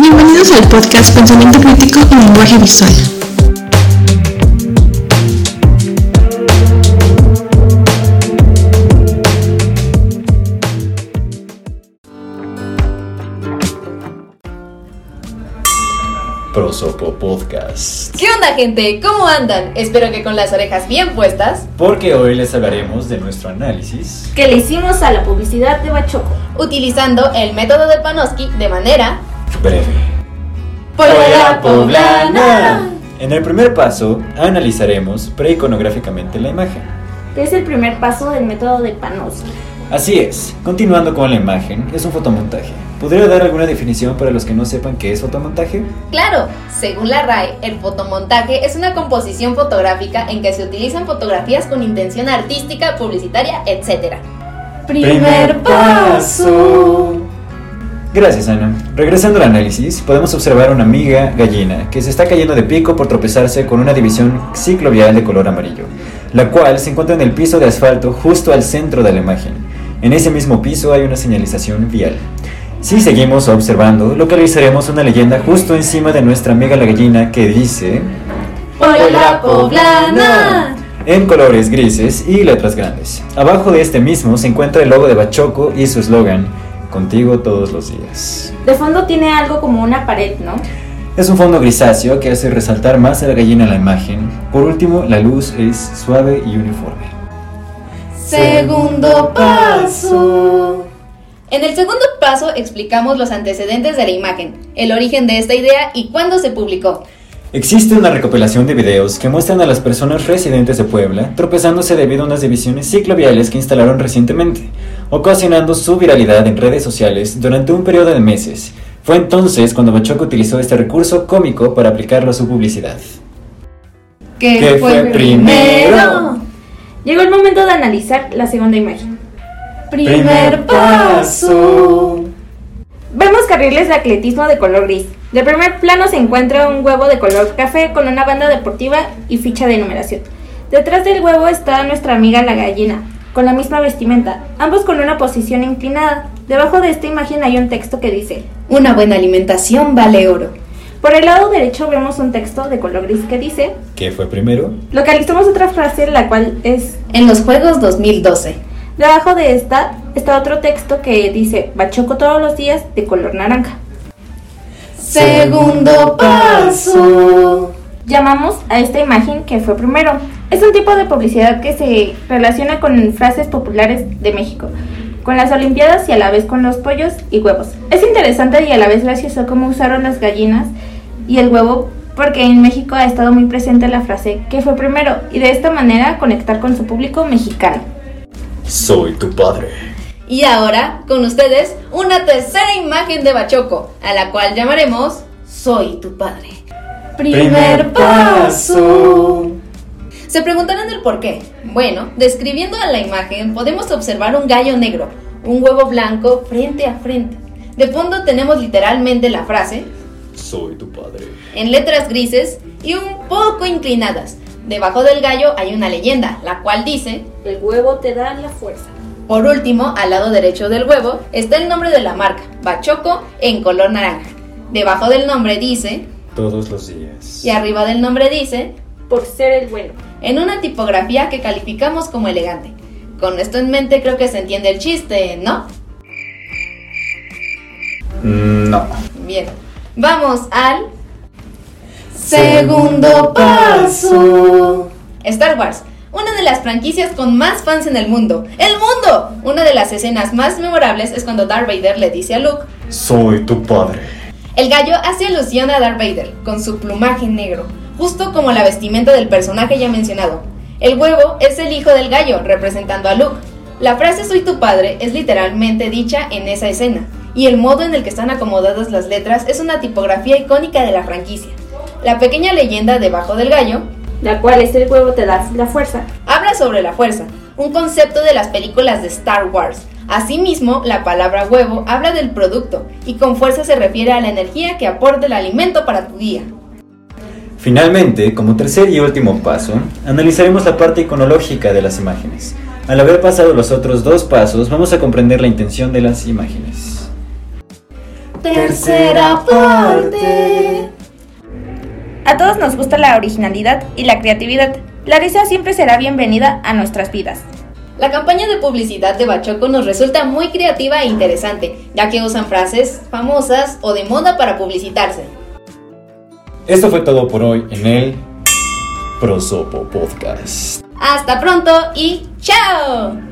Bienvenidos al podcast Pensamiento Crítico y Lenguaje Visual. Prosopo Podcast. ¿Qué onda gente? ¿Cómo andan? Espero que con las orejas bien puestas, Porque hoy les hablaremos de nuestro análisis que le hicimos a la publicidad de Bachoco. utilizando el método de Panofsky de manera breve. Polera poblana. En el primer paso, analizaremos preiconográficamente la imagen. que es el primer paso del método de Panofsky. Así es, continuando con la imagen, es un fotomontaje. ¿Podría dar alguna definición para los que no sepan qué es fotomontaje? Claro, según la RAE, el fotomontaje es una composición fotográfica en que se utilizan fotografías con intención artística, publicitaria, etc. Gracias, Ana. Regresando al análisis, podemos observar una amiga gallina que se está cayendo de pico por tropezarse con una división ciclovial de color amarillo, la cual se encuentra en el piso de asfalto justo al centro de la imagen. En ese mismo piso hay una señalización vial. Si seguimos observando, localizaremos una leyenda justo encima de nuestra amiga la gallina que dice Polera poblana. en colores grises y letras grandes. Abajo de este mismo se encuentra el logo de Bachoco y su eslogan, contigo todos los días. De fondo tiene algo como una pared, ¿no? Es un fondo grisáceo que hace resaltar más a la gallina en la imagen. Por último, la luz es suave y uniforme. Segundo paso. En el segundo paso explicamos los antecedentes de la imagen, el origen de esta idea y cuándo se publicó. Existe una recopilación de videos que muestran a las personas residentes de Puebla tropezándose debido a unas divisiones cicloviales que instalaron recientemente, ocasionando su viralidad en redes sociales durante un periodo de meses. Fue entonces cuando Bachoco utilizó este recurso cómico para aplicarlo a su publicidad. ¿Qué, ¿Qué fue primero? Llegó el momento de analizar la segunda imagen. Primer paso. Vemos carriles de atletismo de color gris. De primer plano se encuentra un huevo de color café con una banda deportiva y ficha de numeración. Detrás del huevo está nuestra amiga la gallina, con la misma vestimenta, ambos con una posición inclinada. Debajo de esta imagen hay un texto que dice, Una buena alimentación vale oro. por el lado derecho vemos un texto de color gris que dice, ¿Qué fue primero? localizamos otra frase la cual es En los Juegos 2012. Debajo de esta está otro texto que dice Bachoco todos los días de color naranja. Segundo paso. Llamamos a esta imagen que fue primero. Es un tipo de publicidad que se relaciona con frases populares de México, con las Olimpiadas y a la vez con los pollos y huevos. Es interesante y a la vez gracioso cómo usaron las gallinas y el huevo porque en México ha estado muy presente la frase que fue primero y de esta manera conectar con su público mexicano. Soy tu padre. Y ahora, con ustedes, una tercera imagen de Bachoco, a la cual llamaremos Soy tu padre. Se preguntarán el por qué. Bueno, describiendo a la imagen podemos observar un gallo negro, un huevo blanco frente a frente. De fondo tenemos literalmente la frase, Soy tu padre. en letras grises y un poco inclinadas. Debajo del gallo hay una leyenda, la cual dice, El huevo te da la fuerza. por último, al lado derecho del huevo está el nombre de la marca, Bachoco, en color naranja. Debajo del nombre dice, Todos los días. y arriba del nombre dice, Por ser el bueno. en una tipografía que calificamos como elegante. Con esto en mente creo que se entiende el chiste, ¿no? Mm, No. Bien, vamos al segundo paso. Star Wars, una de las franquicias con más fans en el mundo. ¡El mundo! Una de las escenas más memorables es cuando Darth Vader le dice a Luke, Soy tu padre. el gallo hace alusión a Darth Vader con su plumaje negro, justo como la vestimenta del personaje ya mencionado. El huevo es el hijo del gallo, representando a Luke. La frase soy tu padre es literalmente dicha en esa escena, y el modo en el que están acomodadas las letras es una tipografía icónica de la franquicia. La pequeña leyenda debajo del gallo La cual es el huevo te da la fuerza. habla sobre la fuerza, un concepto de las películas de Star Wars. Asimismo, la palabra huevo habla del producto y con fuerza se refiere a la energía que aporta el alimento para tu día. Finalmente, como tercer y último paso, analizaremos la parte iconológica de las imágenes. Al haber pasado los otros dos pasos, vamos a comprender la intención de las imágenes. Tercera parte. A todos nos gusta la originalidad y la creatividad. La risa siempre será bienvenida a nuestras vidas. La campaña de publicidad de Bachoco nos resulta muy creativa e interesante, ya que usan frases famosas o de moda para publicitarse. Esto fue todo por hoy en el Prosopo Podcast. Hasta pronto y ¡chao!